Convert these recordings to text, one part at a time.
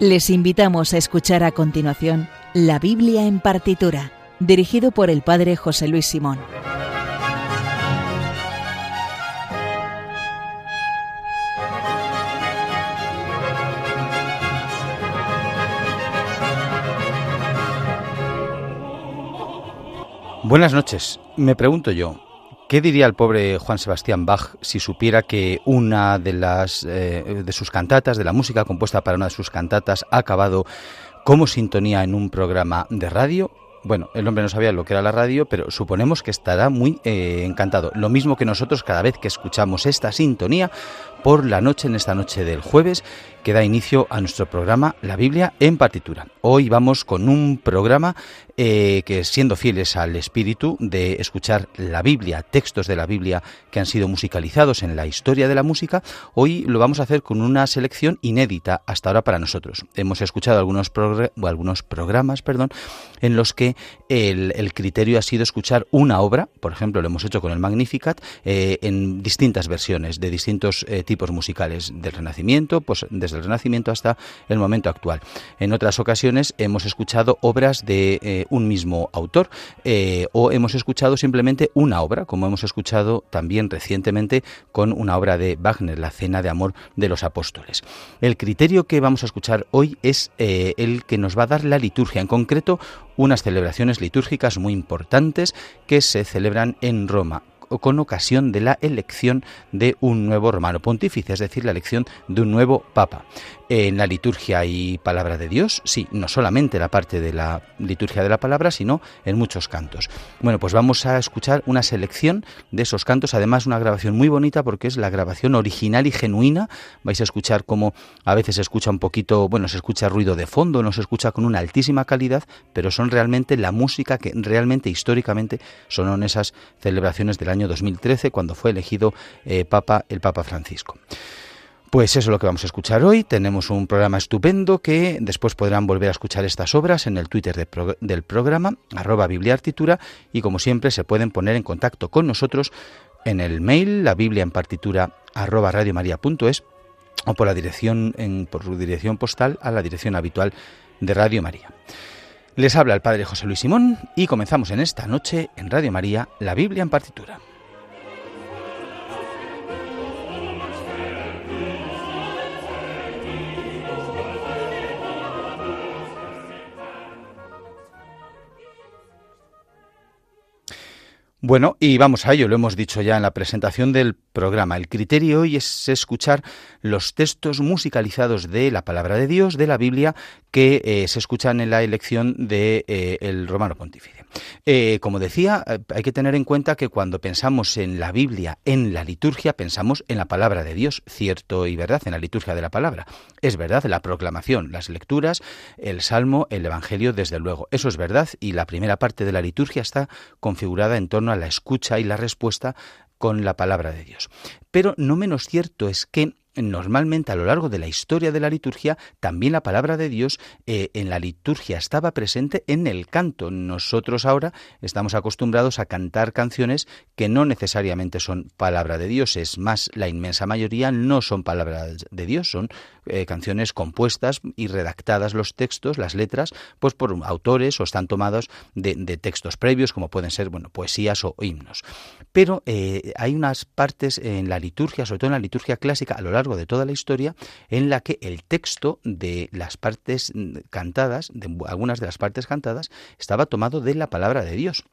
Les invitamos a escuchar a continuación La Biblia en partitura, dirigido por el Padre José Luis Simón. Buenas noches. Me pregunto yo, ¿Qué diría el pobre Juan Sebastián Bach si supiera que una de las eh, de sus cantatas, de la música compuesta para una de sus cantatas, ha acabado como sintonía en un programa de radio? Bueno, el hombre no sabía lo que era la radio, pero suponemos que estará muy eh, encantado. Lo mismo que nosotros cada vez que escuchamos esta sintonía por la noche, en esta noche del jueves, que da inicio a nuestro programa La Biblia en partitura. Hoy vamos con un programa eh, que, siendo fieles al espíritu de escuchar la Biblia, textos de la Biblia que han sido musicalizados en la historia de la música, hoy lo vamos a hacer con una selección inédita hasta ahora para nosotros. Hemos escuchado algunos, programas perdón, en los que el, criterio ha sido escuchar una obra, por ejemplo, lo hemos hecho con el Magnificat, eh, en distintas versiones, de distintos eh, tipos musicales, del Renacimiento, pues desde el Renacimiento hasta el momento actual. En otras ocasiones hemos escuchado obras de eh, un mismo autor eh, o hemos escuchado simplemente una obra, como hemos escuchado también recientemente con una obra de Wagner, La Cena de Amor de los Apóstoles. El criterio que vamos a escuchar hoy es eh, el que nos va a dar la liturgia, en concreto unas celebraciones litúrgicas muy importantes que se celebran en Roma con ocasión de la elección de un nuevo romano pontífice, es decir, la elección de un nuevo papa. En la liturgia y palabra de Dios, sí, no solamente la parte de la liturgia de la palabra, sino en muchos cantos. Bueno, pues vamos a escuchar una selección de esos cantos, además una grabación muy bonita porque es la grabación original y genuina. Vais a escuchar como a veces se escucha un poquito, bueno, se escucha ruido de fondo, no se escucha con una altísima calidad, pero son realmente la música que realmente históricamente son esas celebraciones del año 2013 cuando fue elegido eh, Papa el Papa Francisco. Pues eso es lo que vamos a escuchar hoy. Tenemos un programa estupendo que después podrán volver a escuchar estas obras en el Twitter del programa, arroba bibliartitura, y como siempre se pueden poner en contacto con nosotros en el mail, la biblia en partitura, arroba radiomaria.es, o por la dirección, en, por dirección postal a la dirección habitual de Radio María. Les habla el Padre José Luis Simón y comenzamos en esta noche en Radio María, la Biblia en partitura. Bueno, y vamos a ello, lo hemos dicho ya en la presentación del programa. El criterio hoy es escuchar los textos musicalizados de la palabra de Dios, de la Biblia, que eh, se escuchan en la elección del de, eh, Romano Pontífice. Eh, como decía, hay que tener en cuenta que cuando pensamos en la Biblia, en la liturgia, pensamos en la palabra de Dios, cierto y verdad, en la liturgia de la palabra. Es verdad, la proclamación, las lecturas, el salmo, el evangelio, desde luego. Eso es verdad y la primera parte de la liturgia está configurada en torno a la escucha y la respuesta con la palabra de Dios. Pero no menos cierto es que normalmente a lo largo de la historia de la liturgia, también la palabra de Dios eh, en la liturgia estaba presente en el canto. Nosotros ahora estamos acostumbrados a cantar canciones que no necesariamente son palabra de Dios, es más, la inmensa mayoría no son palabras de Dios, son eh, canciones compuestas y redactadas los textos, las letras, pues por autores o están tomados de, textos previos, como pueden ser, bueno, poesías o himnos. Pero eh, hay unas partes en la liturgia, sobre todo en la liturgia clásica, a lo largo de toda la historia, en la que el texto de las partes cantadas, de algunas de las partes cantadas, estaba tomado de la palabra de Dios.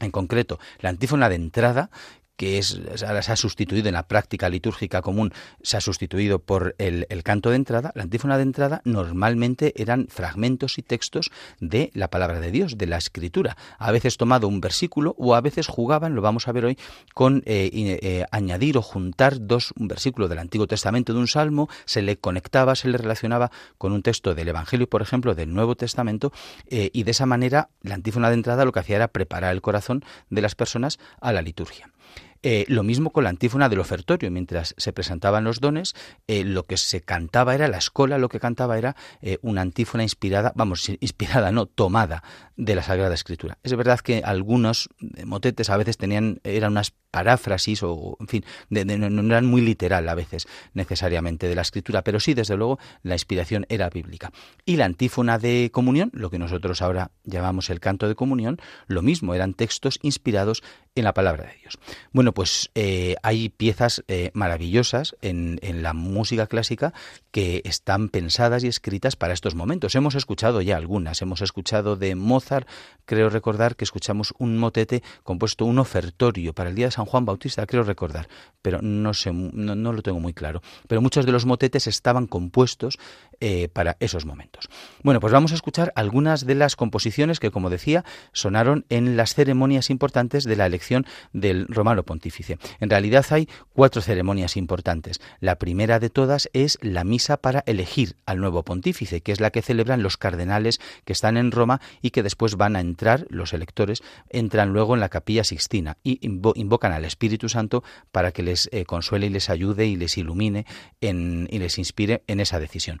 En concreto, la antífona de entrada que es, ahora se ha sustituido en la práctica litúrgica común, se ha sustituido por el, canto de entrada, la antífona de entrada normalmente eran fragmentos y textos de la palabra de Dios, de la escritura, a veces tomado un versículo o a veces jugaban, lo vamos a ver hoy, con eh, eh, añadir o juntar dos, un versículo del Antiguo Testamento de un salmo, se le conectaba, se le relacionaba con un texto del Evangelio, por ejemplo, del Nuevo Testamento, eh, y de esa manera la antífona de entrada lo que hacía era preparar el corazón de las personas a la liturgia. Eh, lo mismo con la antífona del ofertorio. Mientras se presentaban los dones, eh, lo que se cantaba era, la escuela lo que cantaba era eh, una antífona inspirada, vamos, inspirada, no, tomada de la Sagrada Escritura. Es verdad que algunos motetes a veces tenían, eran unas paráfrasis o, en fin, no, eran muy literal a veces necesariamente de la Escritura, pero sí, desde luego, la inspiración era bíblica. Y la antífona de comunión, lo que nosotros ahora llamamos el canto de comunión, lo mismo, eran textos inspirados en la palabra de Dios. Bueno, pues eh, hay piezas eh, maravillosas en, la música clásica que están pensadas y escritas para estos momentos. Hemos escuchado ya algunas, hemos escuchado de Mozart, creo recordar que escuchamos un motete compuesto, un ofertorio para el día de San Juan Bautista, creo recordar, pero no sé, no lo tengo muy claro. Pero muchos de los motetes estaban compuestos eh, para esos momentos. Bueno, pues vamos a escuchar algunas de las composiciones que, como decía, sonaron en las ceremonias importantes de la elección del romano pontífice. En realidad hay cuatro ceremonias importantes. La primera de todas es la misa para elegir al nuevo pontífice, que es la que celebran los cardenales que están en Roma y que después van a entrar, los electores, entran luego en la capilla sixtina y invocan al Espíritu Santo para que les eh, consuele y les ayude y les ilumine y les inspire en esa decisión.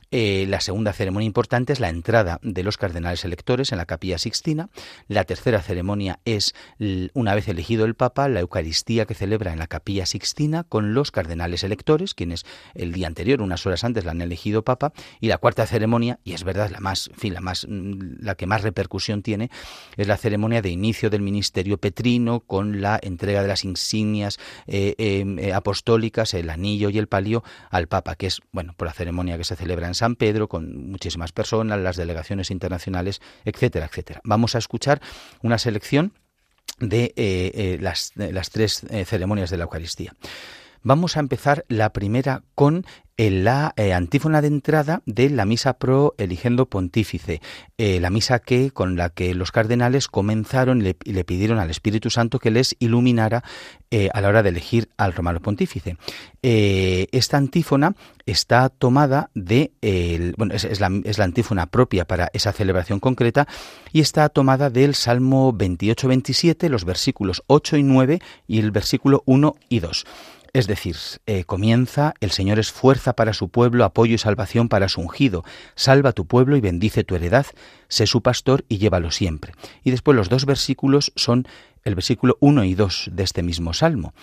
Eh, la segunda ceremonia importante es la entrada de los cardenales electores en la capilla sixtina. La tercera ceremonia es, una vez elegido el Papa, la Eucaristía que celebra en la capilla sixtina con los cardenales electores, quienes el día anterior, unas horas antes, la han elegido Papa. Y la cuarta ceremonia, y es verdad la más, la más, mm, la que más repercusión tiene, es la ceremonia de inicio del ministerio petrino con la entrega de las insignias eh, em, eh, apostólicas, el anillo y el palio al Papa, que es, bueno, por la ceremonia que se celebra en San Pedro, con muchísimas personas, las delegaciones internacionales, etcétera, etcétera. Vamos a escuchar una selección de, eh, eh, las, las, tres eh, ceremonias de la Eucaristía. Vamos a empezar la primera con la eh, antífona de entrada de la misa pro eligendo pontífice, eh, la misa que con la que los cardenales comenzaron y le, pidieron al Espíritu Santo que les iluminara eh, a la hora de elegir al romano pontífice. esta antífona está tomada de, bueno, es, la, es, la, antífona propia para esa celebración concreta y está tomada del Salmo 28-27, los versículos 8 y 9 y el versículo 1 y 2. Es decir, eh, comienza, el Señor es fuerza para su pueblo, apoyo y salvación para su ungido. Salva tu pueblo y bendice tu heredad, sé su pastor y llévalo siempre. Y después los dos versículos son el versículo 1 y 2 de este mismo salmo.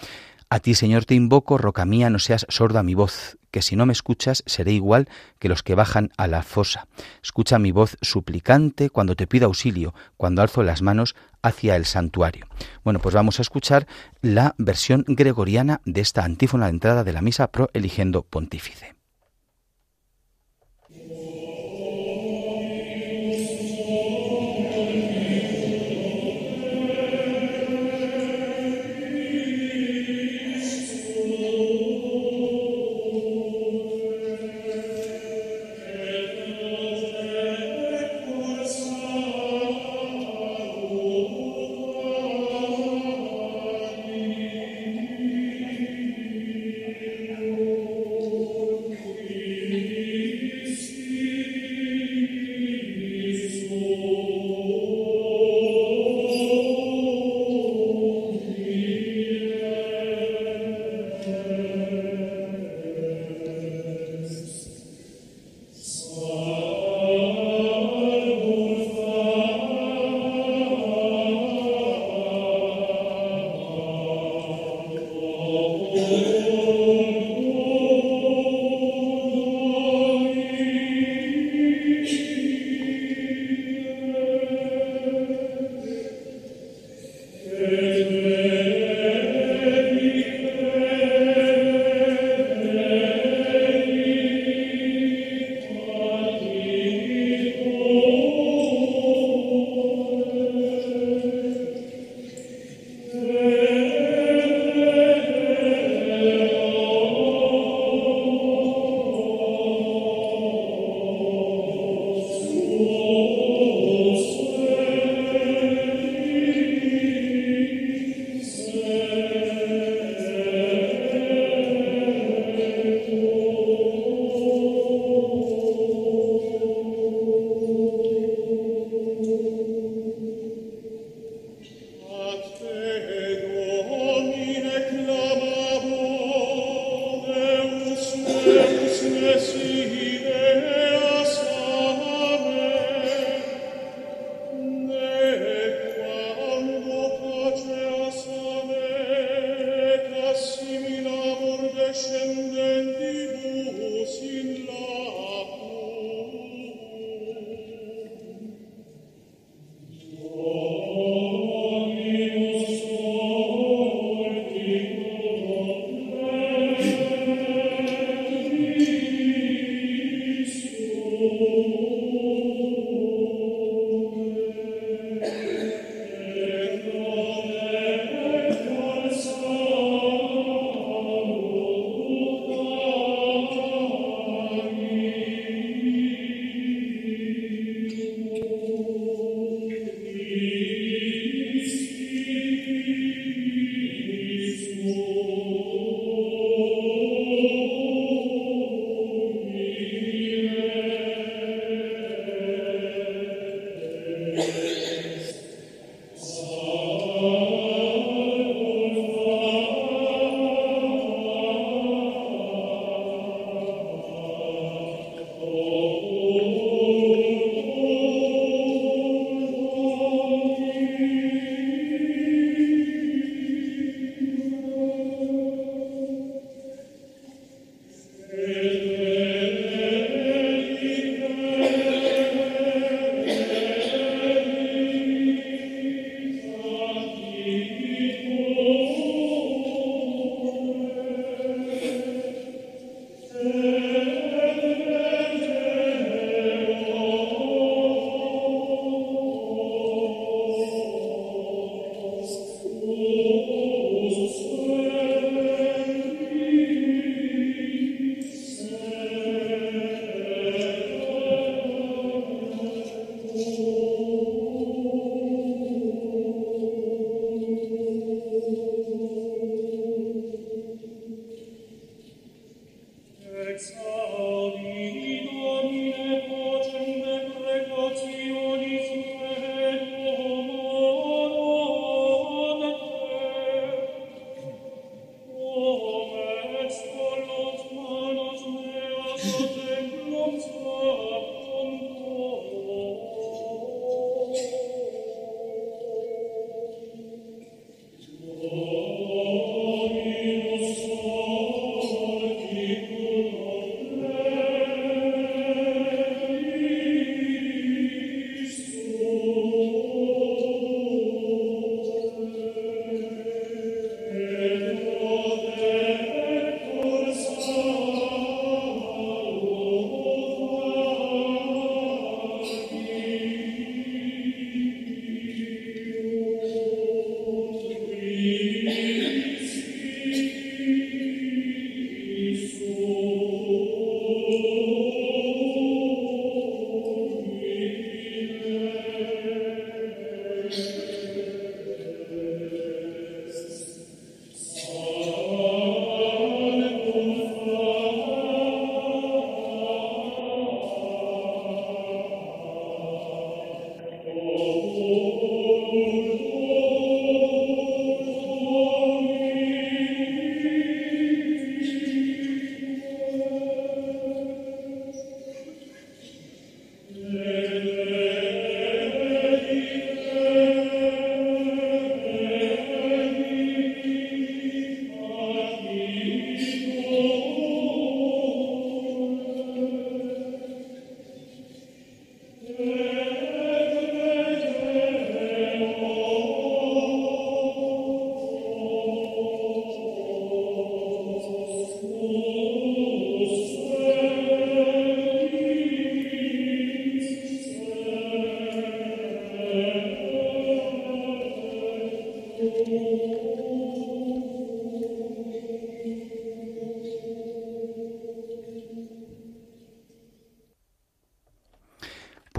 A ti, Señor, te invoco, roca mía, no seas sordo a mi voz, que si no me escuchas seré igual que los que bajan a la fosa. Escucha mi voz suplicante cuando te pido auxilio, cuando alzo las manos hacia el santuario. Bueno, pues vamos a escuchar la versión gregoriana de esta antífona de entrada de la misa pro eligiendo pontífice.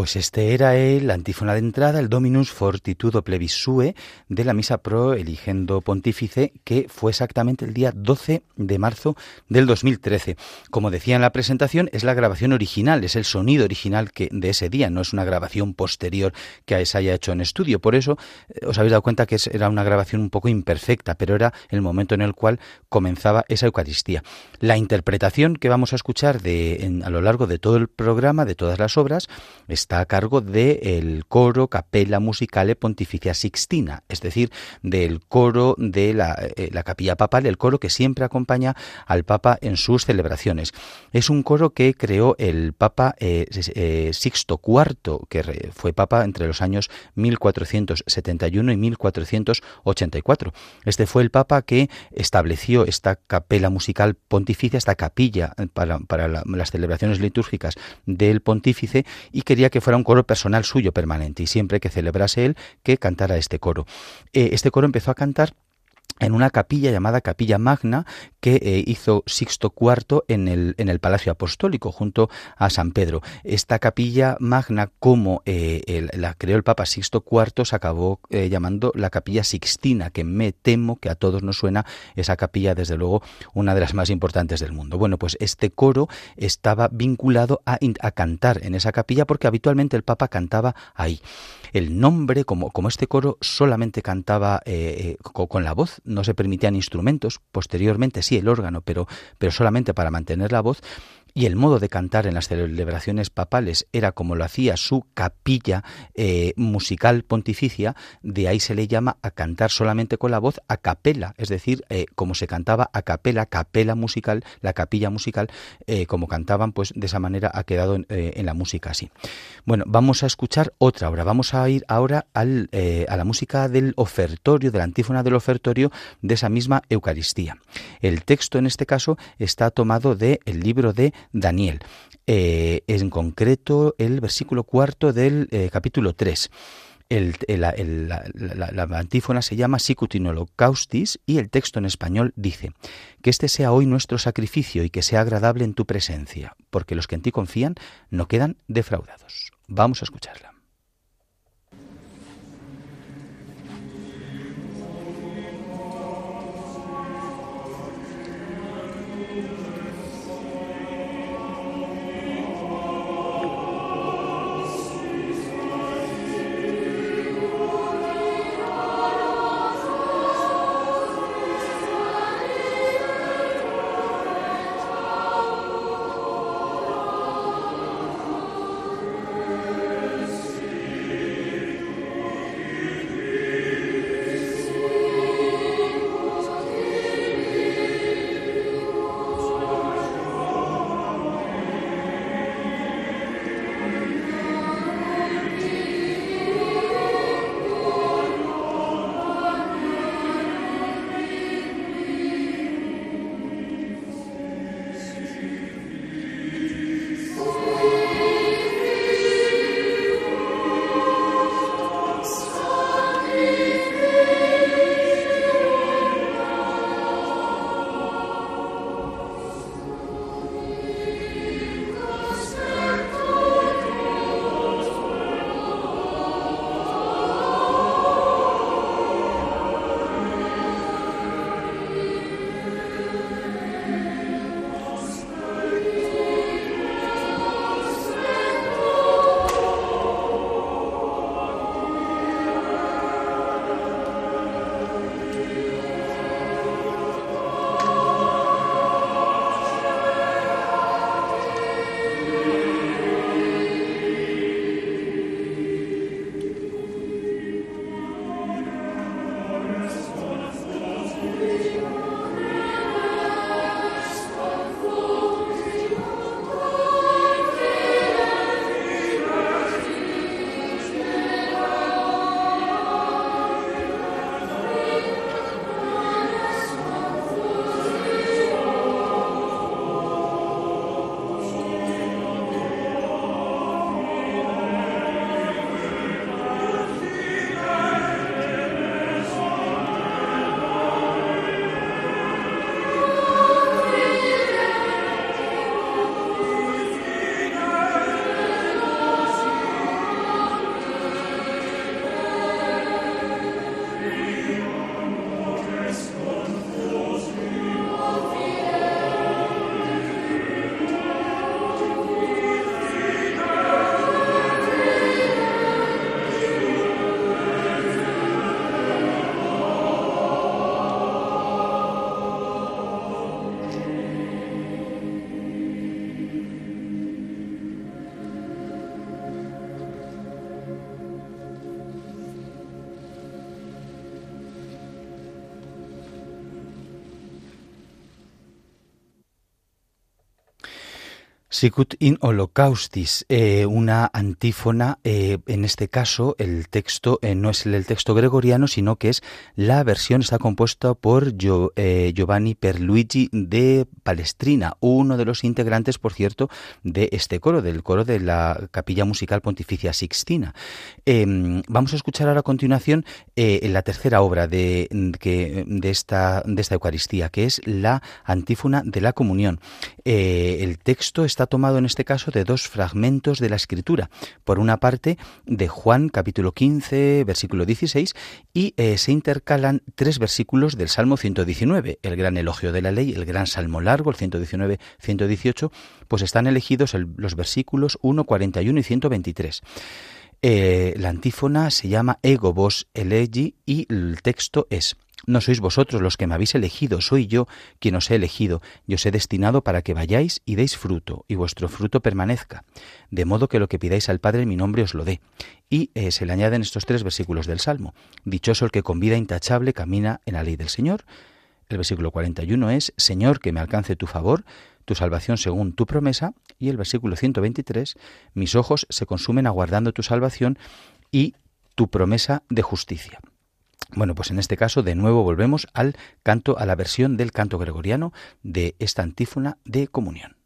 Pues este era el antífona de entrada, el Dominus Fortitudo Plebisue de la Misa Pro Eligendo Pontífice, que fue exactamente el día 12 de marzo del 2013. Como decía en la presentación, es la grabación original, es el sonido original que de ese día, no es una grabación posterior que se haya hecho en estudio. Por eso os habéis dado cuenta que era una grabación un poco imperfecta, pero era el momento en el cual comenzaba esa Eucaristía. La interpretación que vamos a escuchar a lo largo de todo el programa, de todas las obras, está a cargo del coro Capella Musicale Pontificia Sixtina, es decir, del coro de eh, la, capilla papal, el coro que siempre acompaña al Papa en sus celebraciones. Es un coro que creó el Papa eh, eh, Sixto IV, que fue Papa entre los años 1471 y 1484. Este fue el Papa que estableció esta capella musical pontificia, esta capilla para, las celebraciones litúrgicas del pontífice y quería que fuera un coro personal suyo permanente y siempre que celebrase él que cantara este coro. Eh, este coro empezó a cantar en una capilla llamada Capilla Magna que eh, hizo Sixto IV en el, en el Palacio Apostólico junto a San Pedro. Esta capilla magna, como eh, la creó el Papa Sixto IV, se acabó eh, llamando la Capilla Sixtina, que me temo que a todos nos suena esa capilla, desde luego, una de las más importantes del mundo. Bueno, pues este coro estaba vinculado a, a cantar en esa capilla porque habitualmente el Papa cantaba ahí. El nombre, como, como este coro solamente cantaba con la voz, no se permitían instrumentos, posteriormente sí el órgano, pero, pero solamente para mantener la voz, y el modo de cantar en las celebraciones papales era como lo hacía su capilla eh, musical pontificia, de ahí se le llama a cantar solamente con la voz a capela, es decir, eh, como se cantaba a capela, capela musical, la capilla musical, eh, como cantaban, pues de esa manera ha quedado en, la música así. Bueno, vamos a escuchar otra obra, vamos a ir ahora al, a la música del ofertorio, de la antífona del ofertorio de esa misma Eucaristía. El texto en este caso está tomado del el libro de Daniel, eh, en concreto el versículo cuarto del eh, capítulo 3. El, la, antífona se llama Sicutin Holocaustis y el texto en español dice, que este sea hoy nuestro sacrificio y que sea agradable en tu presencia, porque los que en ti confían no quedan defraudados. Vamos a escucharla. Sicut in Holocaustis, eh, una antífona, eh, en este caso el texto eh, no es el, texto gregoriano, sino que es la versión, está compuesta por Giovanni Perluigi de Palestrina, uno de los integrantes, por cierto, de este coro, del coro de la Capilla Musical Pontificia Sixtina. Em, vamos a escuchar ahora a continuación la tercera obra de, de, esta, de esta Eucaristía, que es la antífona de la comunión. el texto está tomado en este caso de dos fragmentos de la Escritura. Por una parte, de Juan capítulo 15, versículo 16, y eh, se intercalan tres versículos del Salmo 119, el gran elogio de la ley, el gran salmo largo, el 119-118, pues están elegidos los versículos 1, 41 y 123. Eh, la antífona se llama Ego vos elegi y el texto es no sois vosotros los que me habéis elegido, soy yo quien os he elegido, y os he destinado para que vayáis y deis fruto, y vuestro fruto permanezca, de modo que lo que pidáis al Padre en mi nombre os lo dé. Y eh, se le añaden estos tres versículos del Salmo. Dichoso el que con vida intachable camina en la ley del Señor. El versículo 41 es, Señor, que me alcance tu favor, tu salvación según tu promesa. Y el versículo 123, mis ojos se consumen aguardando tu salvación y tu promesa de justicia. Bueno, pues en este caso de nuevo volvemos al canto, a la versión del canto gregoriano de esta antífona de comunión.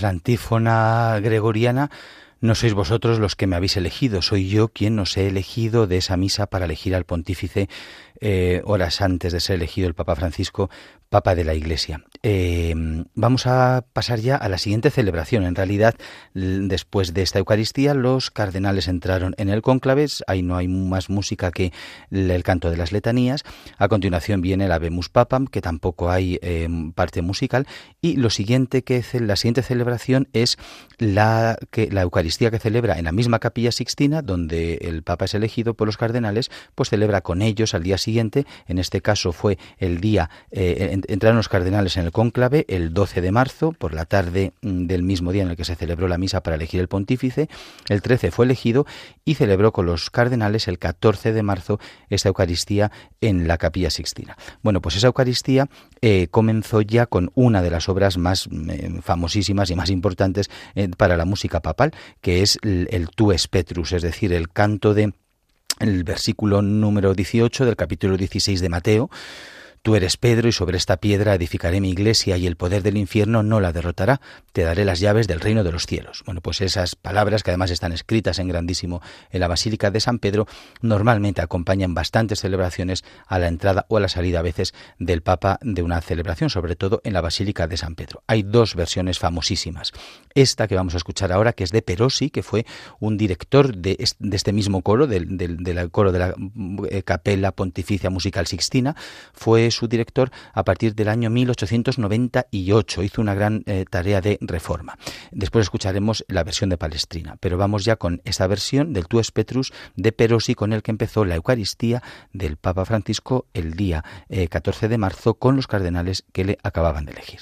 La antífona gregoriana no sois vosotros los que me habéis elegido, soy yo quien os he elegido de esa misa para elegir al pontífice eh, horas antes de ser elegido el Papa Francisco Papa de la Iglesia. Eh, vamos a pasar ya a la siguiente celebración. En realidad, después de esta Eucaristía, los cardenales entraron en el cónclave. Ahí no hay más música que el canto de las letanías. A continuación viene el Habemus Papam, que tampoco hay eh, parte musical. Y lo siguiente que la siguiente celebración es la, que, la Eucaristía que celebra en la misma capilla sixtina, donde el Papa es elegido por los cardenales, pues celebra con ellos al día siguiente. En este caso fue el día eh, entraron los cardenales en el cónclave el 12 de marzo, por la tarde mm, del mismo día en el que se celebró la misa para elegir el pontífice. El 13 fue elegido y celebró con los cardenales el 14 de marzo esta Eucaristía en la Capilla Sixtina. Bueno, pues esa Eucaristía eh, comenzó ya con una de las obras más mm, famosísimas y más importantes eh, para la música papal, que es el, el Tu Petrus, es decir, el canto de el versículo número 18 del capítulo 16 de Mateo, Tú eres Pedro y sobre esta piedra edificaré mi iglesia y el poder del infierno no la derrotará. Te daré las llaves del reino de los cielos. Bueno, pues esas palabras que además están escritas en grandísimo en la Basílica de San Pedro normalmente acompañan bastantes celebraciones a la entrada o a la salida a veces del Papa de una celebración, sobre todo en la Basílica de San Pedro. Hay dos versiones famosísimas. Esta que vamos a escuchar ahora, que es de Perosi, que fue un director de, este mismo coro, del, coro de la eh, Capella Pontificia Musical Sixtina, fue su director a partir del año 1898. Hizo una gran eh, tarea de reforma. Después escucharemos la versión de Palestrina, pero vamos ya con esa versión del Tues Petrus de Perosi con el que empezó la Eucaristía del Papa Francisco el día 14 eh, de marzo con los cardenales que le acababan de elegir.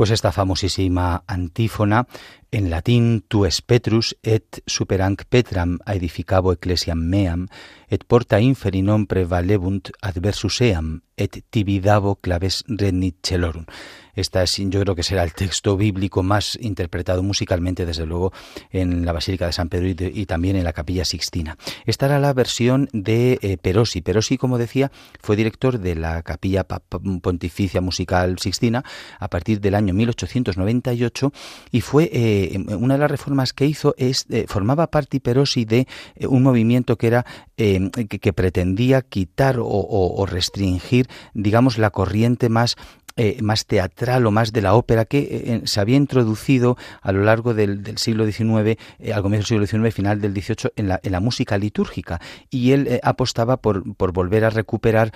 Pues esta famosísima antífona en latín tu es Petrus et superanc Petram aedificabo ecclesiam meam et porta inferi non prevalebunt adversus eam et tibidavo claves renit celorum. Esta es, yo creo que será el texto bíblico más interpretado musicalmente, desde luego, en la Basílica de San Pedro y, también en la Capilla Sixtina. Esta era la versión de eh, Perosi. Perosi, como decía, fue director de la Capilla Pontificia Musical Sixtina a partir del año 1898 y fue eh, una de las reformas que hizo es eh, formaba parte Perosi de un movimiento que era que, pretendía quitar o restringir, digamos, la corriente más eh, más teatral o más de la ópera que eh, se había introducido a lo largo del, siglo XIX, eh, al comienzo del siglo XIX, final del XVIII, en la, en la música litúrgica. Y él apostaba por, volver a recuperar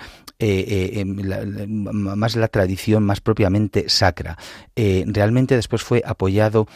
más la tradición más propiamente sacra. realmente después fue apoyado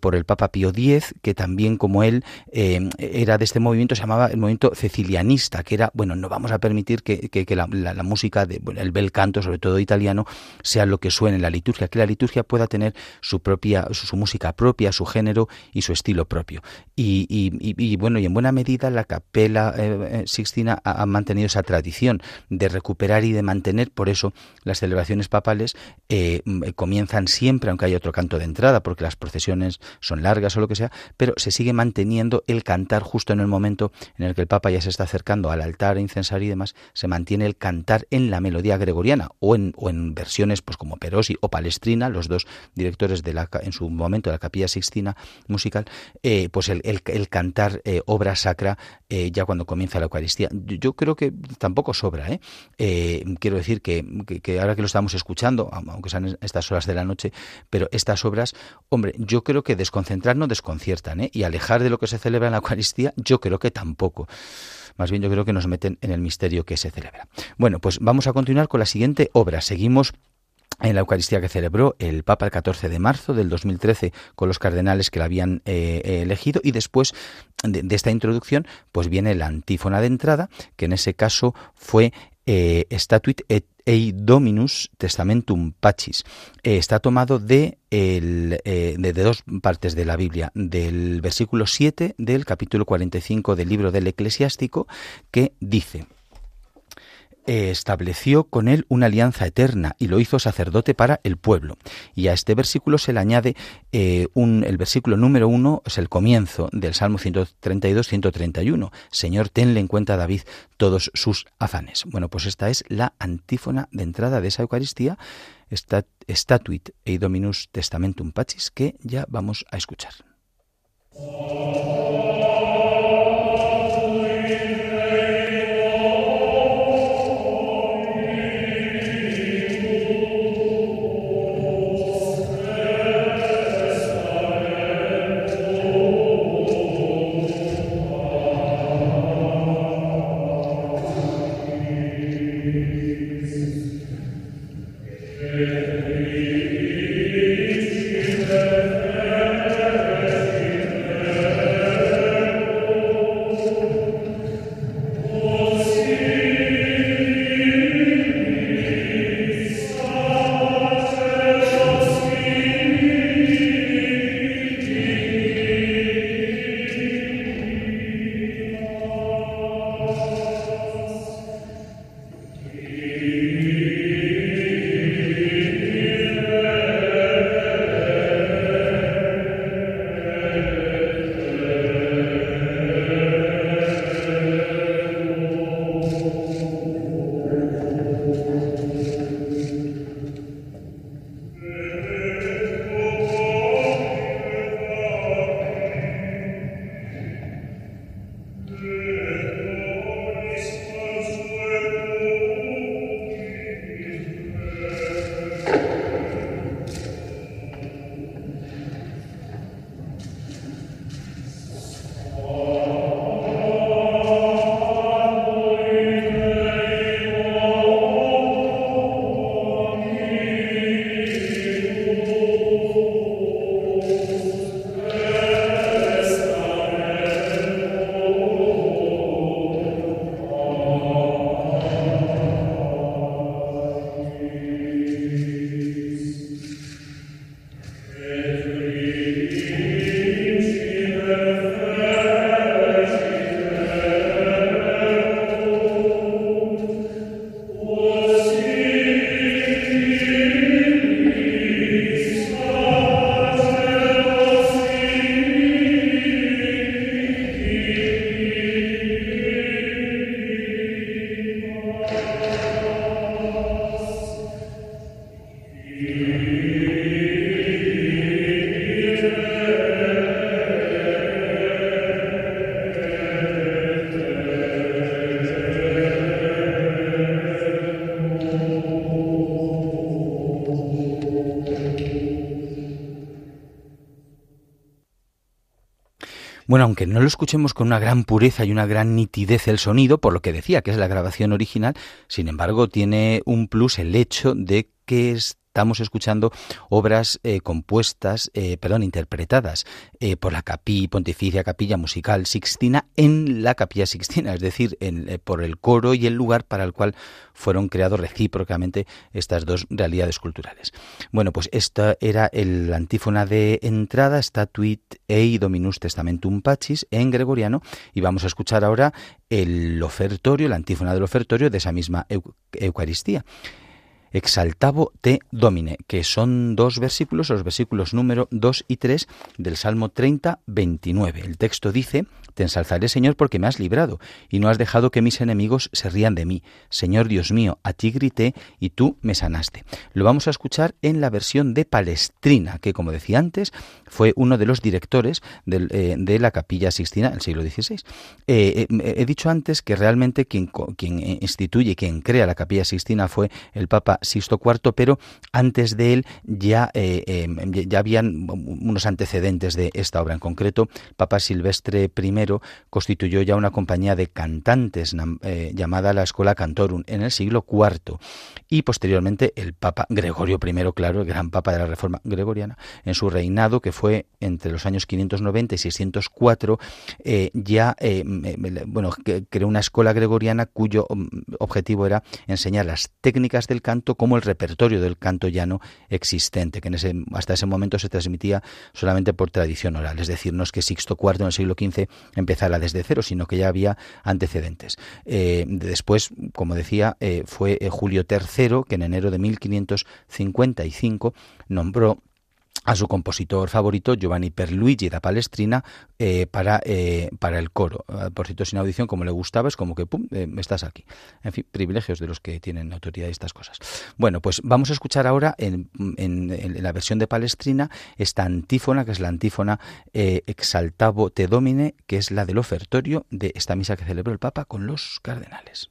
por el Papa Pío X, que también como él era de este movimiento, se llamaba el movimiento cecilianista, que era, bueno, no vamos a permitir que, la, música, de, el bel canto, sobre todo italiano, se lo que suene en la liturgia, que la liturgia pueda tener su propia, su, música propia, su género y su estilo propio. Y, bueno, y en buena medida la capela eh, eh, Sixtina ha, mantenido esa tradición de recuperar y de mantener, por eso las celebraciones papales eh, comienzan siempre, aunque hay otro canto de entrada, porque las procesiones son largas o lo que sea, pero se sigue manteniendo el cantar justo en el momento en el que el Papa ya se está acercando al altar, incensario y demás, se mantiene el cantar en la melodía gregoriana o en, o en versiones pues como Perosi o Palestrina, los dos directores de la, en su momento de la Capilla Sixtina musical, eh, pues el, el, cantar eh, obra sacra eh, ya cuando comienza la Eucaristía. Yo, creo que tampoco sobra. quiero decir que, que, ahora que lo estamos escuchando, aunque sean estas horas de la noche, pero estas obras, hombre, yo creo que desconcentrar no desconciertan y alejar de lo que se celebra en la Eucaristía, yo creo que tampoco. Más bien yo creo que nos meten en el misterio que se celebra. Bueno, pues vamos a continuar con la siguiente obra. Seguimos en la Eucaristía que celebró el Papa el 14 de marzo del 2013 con los cardenales que la habían eh, elegido y después de, esta introducción pues viene la antífona de entrada que en ese caso fue eh, Statuit et ei Dominus Testamentum Pacis. Eh, está tomado de, el, de, dos partes de la Biblia, del versículo 7 del capítulo 45 del libro del eclesiástico, que dice, estableció con él una alianza eterna y lo hizo sacerdote para el pueblo. Y a este versículo se le añade eh, un, el versículo número uno, es el comienzo del Salmo 132-131. Señor, tenle en cuenta David todos sus afanes. Bueno, pues esta es la antífona de entrada de esa Eucaristía, Statuit e Dominus Testamentum Pacis, que ya vamos a escuchar. Bueno, aunque no lo escuchemos con una gran pureza y una gran nitidez el sonido, por lo que decía que es la grabación original, sin embargo tiene un plus el hecho de que es estamos escuchando obras eh, compuestas, eh, perdón, interpretadas eh, por la Capi, Pontificia Capilla Musical Sixtina en la Capilla Sixtina, es decir, por el coro y el lugar para el cual fueron creados recíprocamente estas dos realidades culturales. Bueno, pues esta era el antífona de entrada, Statuit ei Dominus Testamentum Pacis en gregoriano, y vamos a escuchar ahora el ofertorio, la antífona del ofertorio de esa misma Eucaristía. Exaltavo te domine, que son dos versículos, los versículos número 2 y 3 del Salmo 30, 29. El texto dice, Te ensalzaré, Señor, porque me has librado, y no has dejado que mis enemigos se rían de mí. Señor Dios mío, a ti grité, y tú me sanaste. Lo vamos a escuchar en la versión de Palestrina, que como decía antes, fue uno de los directores eh, de la Capilla Sixtina del siglo XVI. Eh, eh, he dicho antes que realmente quien, quien instituye, quien crea la Capilla Sixtina fue el Papa Sixto IV, pero antes de él ya, ya habían unos antecedentes de esta obra. En concreto, Papa Silvestre I constituyó ya una compañía de cantantes eh, llamada la Escuela Cantorum en el siglo IV y posteriormente el Papa Gregorio I, claro, el gran Papa de la Reforma Gregoriana, en su reinado, que fue entre los años 590 y 604, eh, ya bueno, creó una escuela gregoriana cuyo mm, objetivo era enseñar las técnicas del canto como el repertorio del canto llano existente, que en ese, hasta ese momento se transmitía solamente por tradición oral. Es decir, no es que Sixto IV en el siglo XV empezara desde cero, sino que ya había antecedentes. Eh, después, como decía, eh, fue eh, Julio III, que en enero de 1555 nombró a su compositor favorito, Giovanni Perluigi da Palestrina, eh, para, eh, para el coro. Ah, por cierto, sin audición, como le gustaba, es como que, ¡pum!, eh, estás aquí. En fin, privilegios de los que tienen autoridad y estas cosas. Bueno, pues vamos a escuchar ahora en, en, la versión de Palestrina esta antífona, que es la antífona Exaltavo te Domine, que es la del ofertorio de esta misa que celebró el Papa con los cardenales.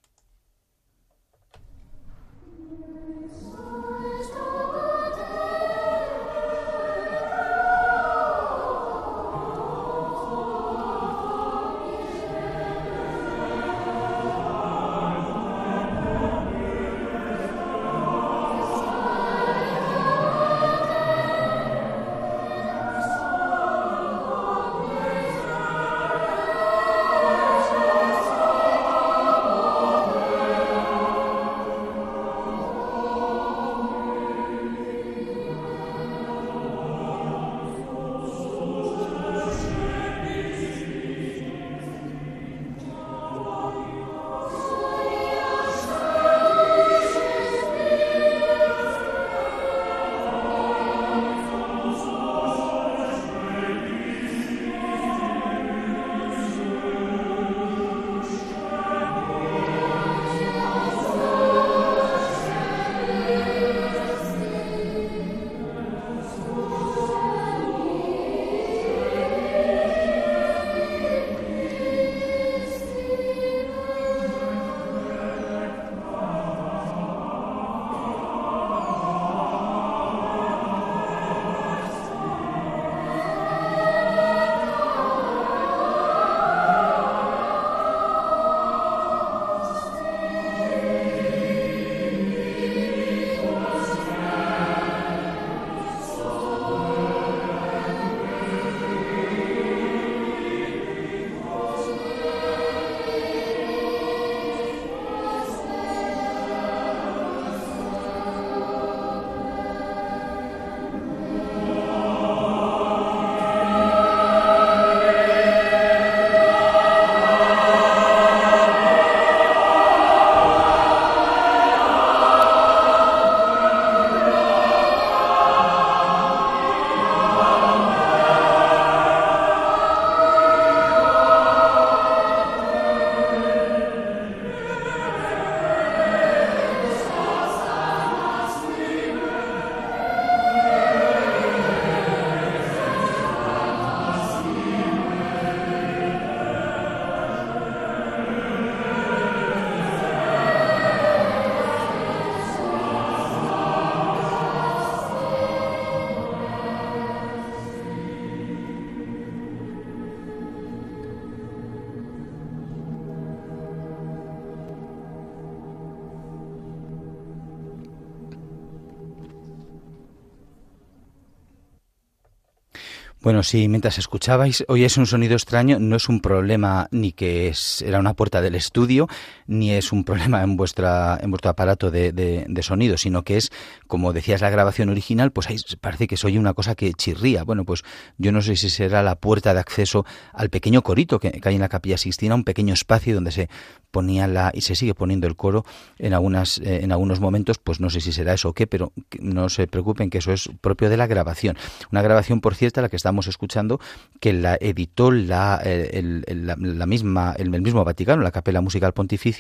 Bueno, sí, mientras escuchabais, hoy es un sonido extraño, no es un problema ni que es, era una puerta del estudio, ni es un problema en, vuestra, en vuestro aparato de, de, sonido, sino que es, como decías, la grabación original, pues ahí parece que se oye una cosa que chirría. Bueno, pues yo no sé si será la puerta de acceso al pequeño corito que, hay en la capilla Sixtina, un pequeño espacio donde se ponía la, y se sigue poniendo el coro en, algunas, eh, en algunos momentos, pues no sé si será eso o qué, pero no se preocupen que eso es propio de la grabación. Una grabación, por cierto, la que estamos escuchando, que la editó la, la, misma, el, mismo Vaticano, la Capela Musical Pontificia,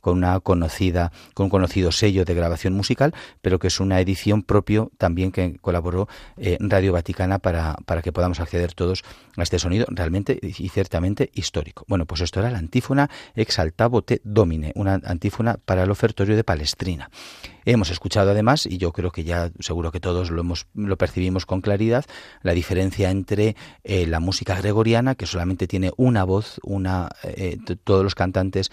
con una conocida, con un conocido sello de grabación musical, pero que es una edición propio también que colaboró eh, Radio Vaticana para, para que podamos acceder todos a este sonido realmente y ciertamente histórico. Bueno, pues esto era la antífona Exaltavo te Domine, una antífona para el ofertorio de Palestrina. Hemos escuchado además, y yo creo que ya seguro que todos lo, hemos, lo percibimos con claridad, la diferencia entre eh, la música gregoriana, que solamente tiene una voz, una, eh, todos los cantantes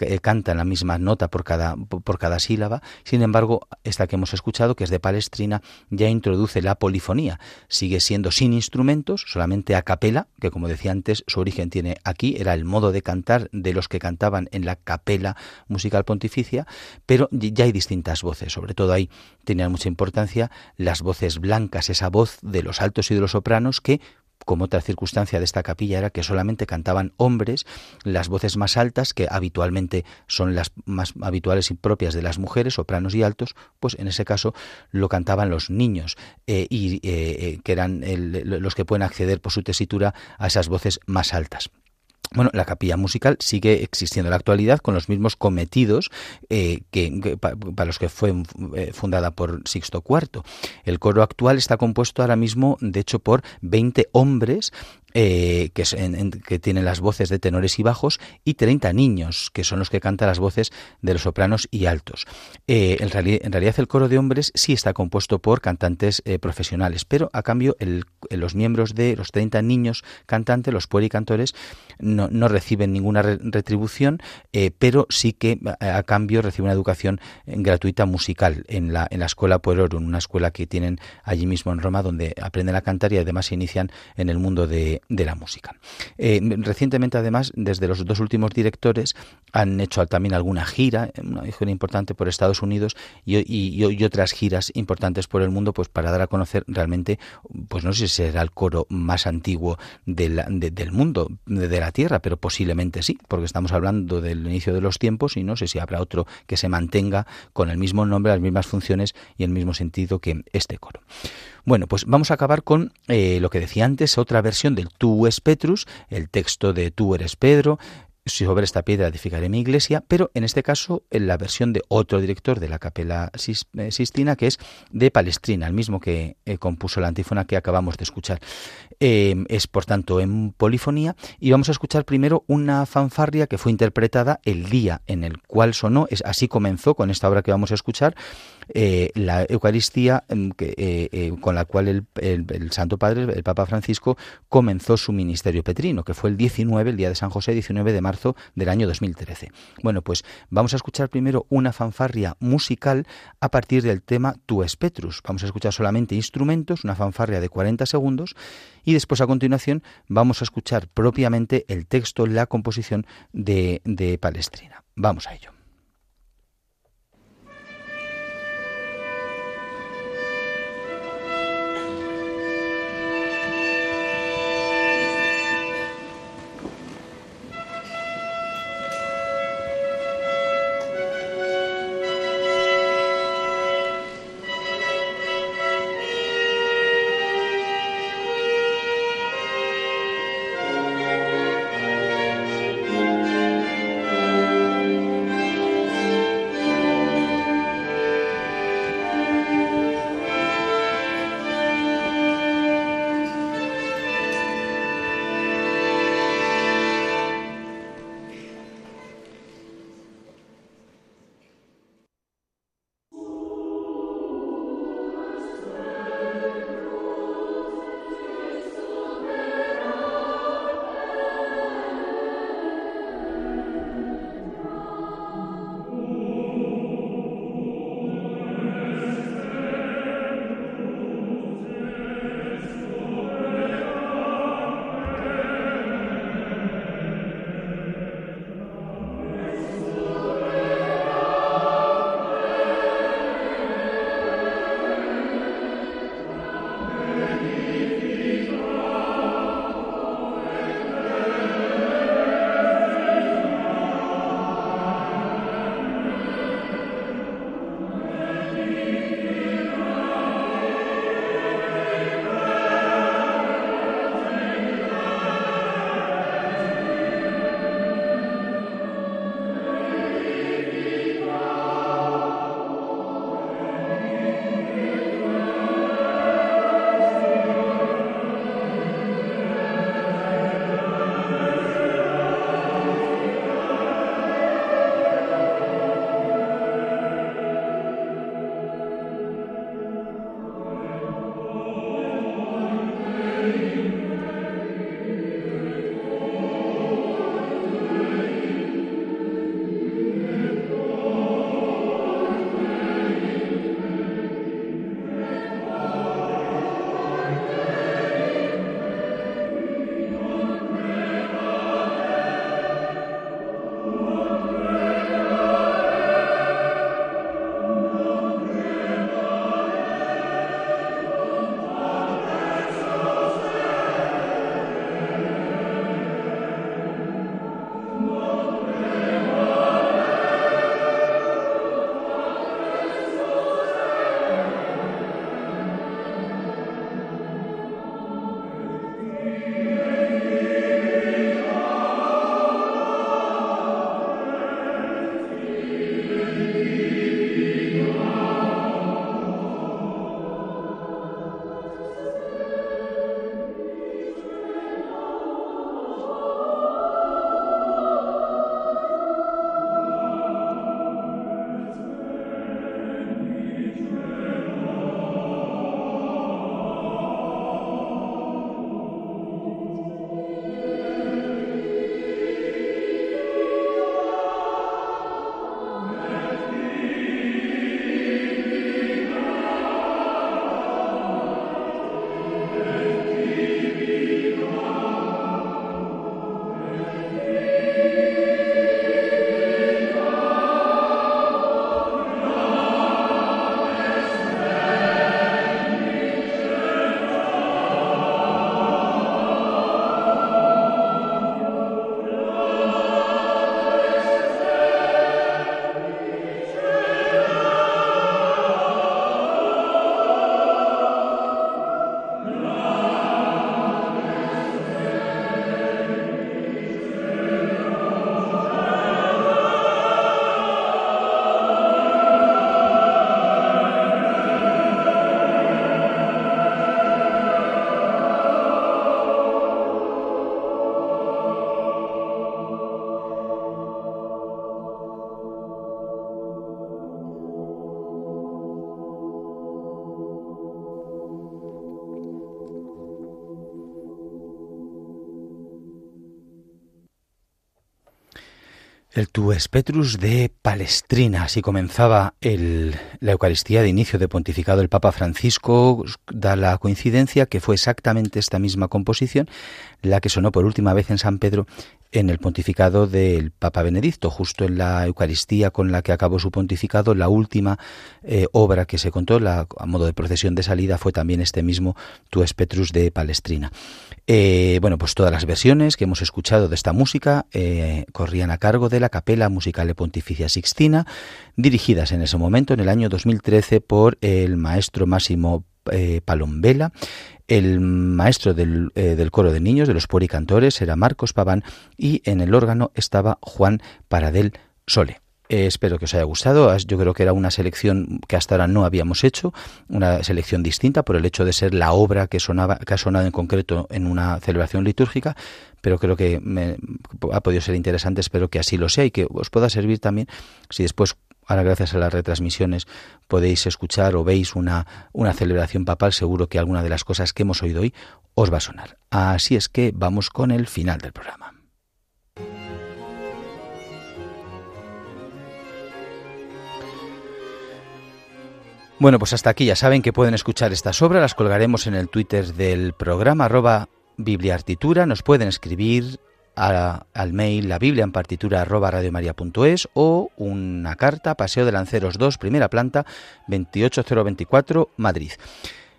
eh, cantan la misma nota por cada, por cada sílaba. Sin embargo, esta que hemos escuchado, que es de Palestrina, ya introduce la polifonía. Sigue siendo sin instrumentos, solamente a capela, que como decía antes, su origen tiene aquí, era el modo de cantar de los que cantaban en la capela musical pontificia, pero ya hay distintas voces. Sobre todo ahí tenían mucha importancia las voces blancas, esa voz de los altos y de los sopranos que como otra circunstancia de esta capilla era que solamente cantaban hombres, las voces más altas, que habitualmente son las más habituales y propias de las mujeres, sopranos y altos, pues en ese caso lo cantaban los niños, eh, y eh, eh, que eran los que pueden acceder por su tesitura a esas voces más altas. Bueno, la capilla musical sigue existiendo en la actualidad con los mismos cometidos eh, que, para los que fue eh, fundada por Sixto IV. El coro actual está compuesto ahora mismo, de hecho, por 20 hombres eh, que, que, tienen las voces de tenores y bajos, y 30 niños, que son los que cantan las voces de los sopranos y altos. Eh, en, realidad el coro de hombres sí está compuesto por cantantes eh, profesionales, pero a cambio los miembros de los 30 niños cantantes, los puericantores, no, no reciben ninguna retribución, pero sí que a, cambio reciben una educación gratuita musical en la, en la escuela Puerorum, una escuela que tienen allí mismo en Roma, donde aprenden a cantar y además se inician en el mundo de, de la música. Eh, recientemente, además, desde los dos últimos directores han hecho también alguna gira, una gira importante por Estados Unidos y, otras giras importantes por el mundo, pues para dar a conocer realmente, pues no sé si será el coro más antiguo del mundo, de la Tierra, pero posiblemente sí, porque estamos hablando del inicio de los tiempos y no sé si habrá otro que se mantenga con el mismo nombre, las mismas funciones y el mismo sentido que este coro. Bueno, pues vamos a acabar con eh, lo que decía antes, otra versión del Tú es Petrus, el texto de Tú eres Pedro, sobre esta piedra edificaré mi iglesia, pero en este caso en la versión de otro director de la capela eh, Sistina, que es de Palestrina, el mismo que eh, compuso la antífona que acabamos de escuchar. Em, es por tanto en polifonía y vamos a escuchar primero una fanfarria que fue interpretada el día en el cual sonó, es, así comenzó con esta obra que vamos a escuchar, eh, la Eucaristía em, con la cual el, el, Santo Padre, el Papa Francisco, comenzó su ministerio petrino, que fue el 19, el día de San José, 19 de marzo del año 2013. Bueno, pues vamos a escuchar primero una fanfarria musical a partir del tema Tu Petrus. Vamos a escuchar solamente instrumentos, una fanfarria de 40 segundos y después a continuación vamos a escuchar propiamente el texto, la composición de, de Palestrina. Vamos a ello. Tu Petrus de Palestrina. Así comenzaba el, la Eucaristía de inicio de pontificado el Papa Francisco. Da la coincidencia que fue exactamente esta misma composición la que sonó por última vez en San Pedro en el pontificado del Papa Benedicto, justo en la Eucaristía con la que acabó su pontificado, la última eh, obra que se contó, a modo de procesión de salida, fue también este mismo Tu Petrus de Palestrina. Eh, bueno, pues todas las versiones que hemos escuchado de esta música eh, corrían a cargo de la Capela Musicale Pontificia Sixtina, dirigidas en ese momento, en el año 2013, por el maestro Máximo eh, Palombela. El maestro del, del, coro de niños, de los puericantores, era Marcos Paván y en el órgano estaba Juan Paradel Sole. Eh, espero que os haya gustado. Yo creo que era una selección que hasta ahora no habíamos hecho, una selección distinta por el hecho de ser la obra que sonaba, que ha sonado en concreto en una celebración litúrgica, pero creo que me, ha podido ser interesante. Espero que así lo sea y que os pueda servir también si después Ahora, gracias a las retransmisiones, podéis escuchar o veis una, una celebración papal. Seguro que alguna de las cosas que hemos oído hoy os va a sonar. Así es que vamos con el final del programa. Bueno, pues hasta aquí ya saben que pueden escuchar estas obras, las colgaremos en el Twitter del programa arroba bibliartitura, nos pueden escribir al mail la biblia en partitura arroba radiomaria.es o una carta, Paseo de Lanceros 2, primera planta, 28024, Madrid.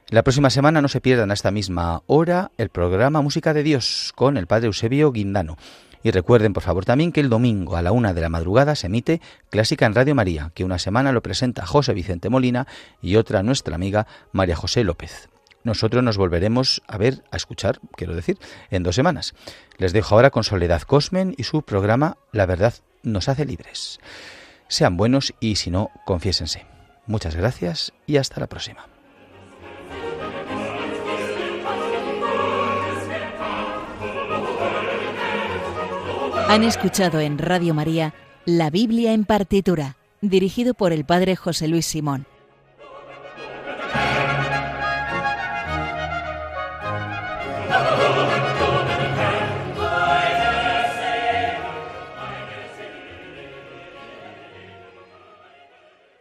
La próxima semana no se pierdan a esta misma hora el programa Música de Dios con el padre Eusebio Guindano. Y recuerden, por favor, también que el domingo a la una de la madrugada se emite Clásica en Radio María, que una semana lo presenta José Vicente Molina y otra nuestra amiga María José López. Nosotros nos volveremos a ver, a escuchar, quiero decir, en dos semanas. Les dejo ahora con Soledad Cosmen y su programa La verdad nos hace libres. Sean buenos y si no, confiésense. Muchas gracias y hasta la próxima. Han escuchado en Radio María La Biblia en partitura, dirigido por el Padre José Luis Simón.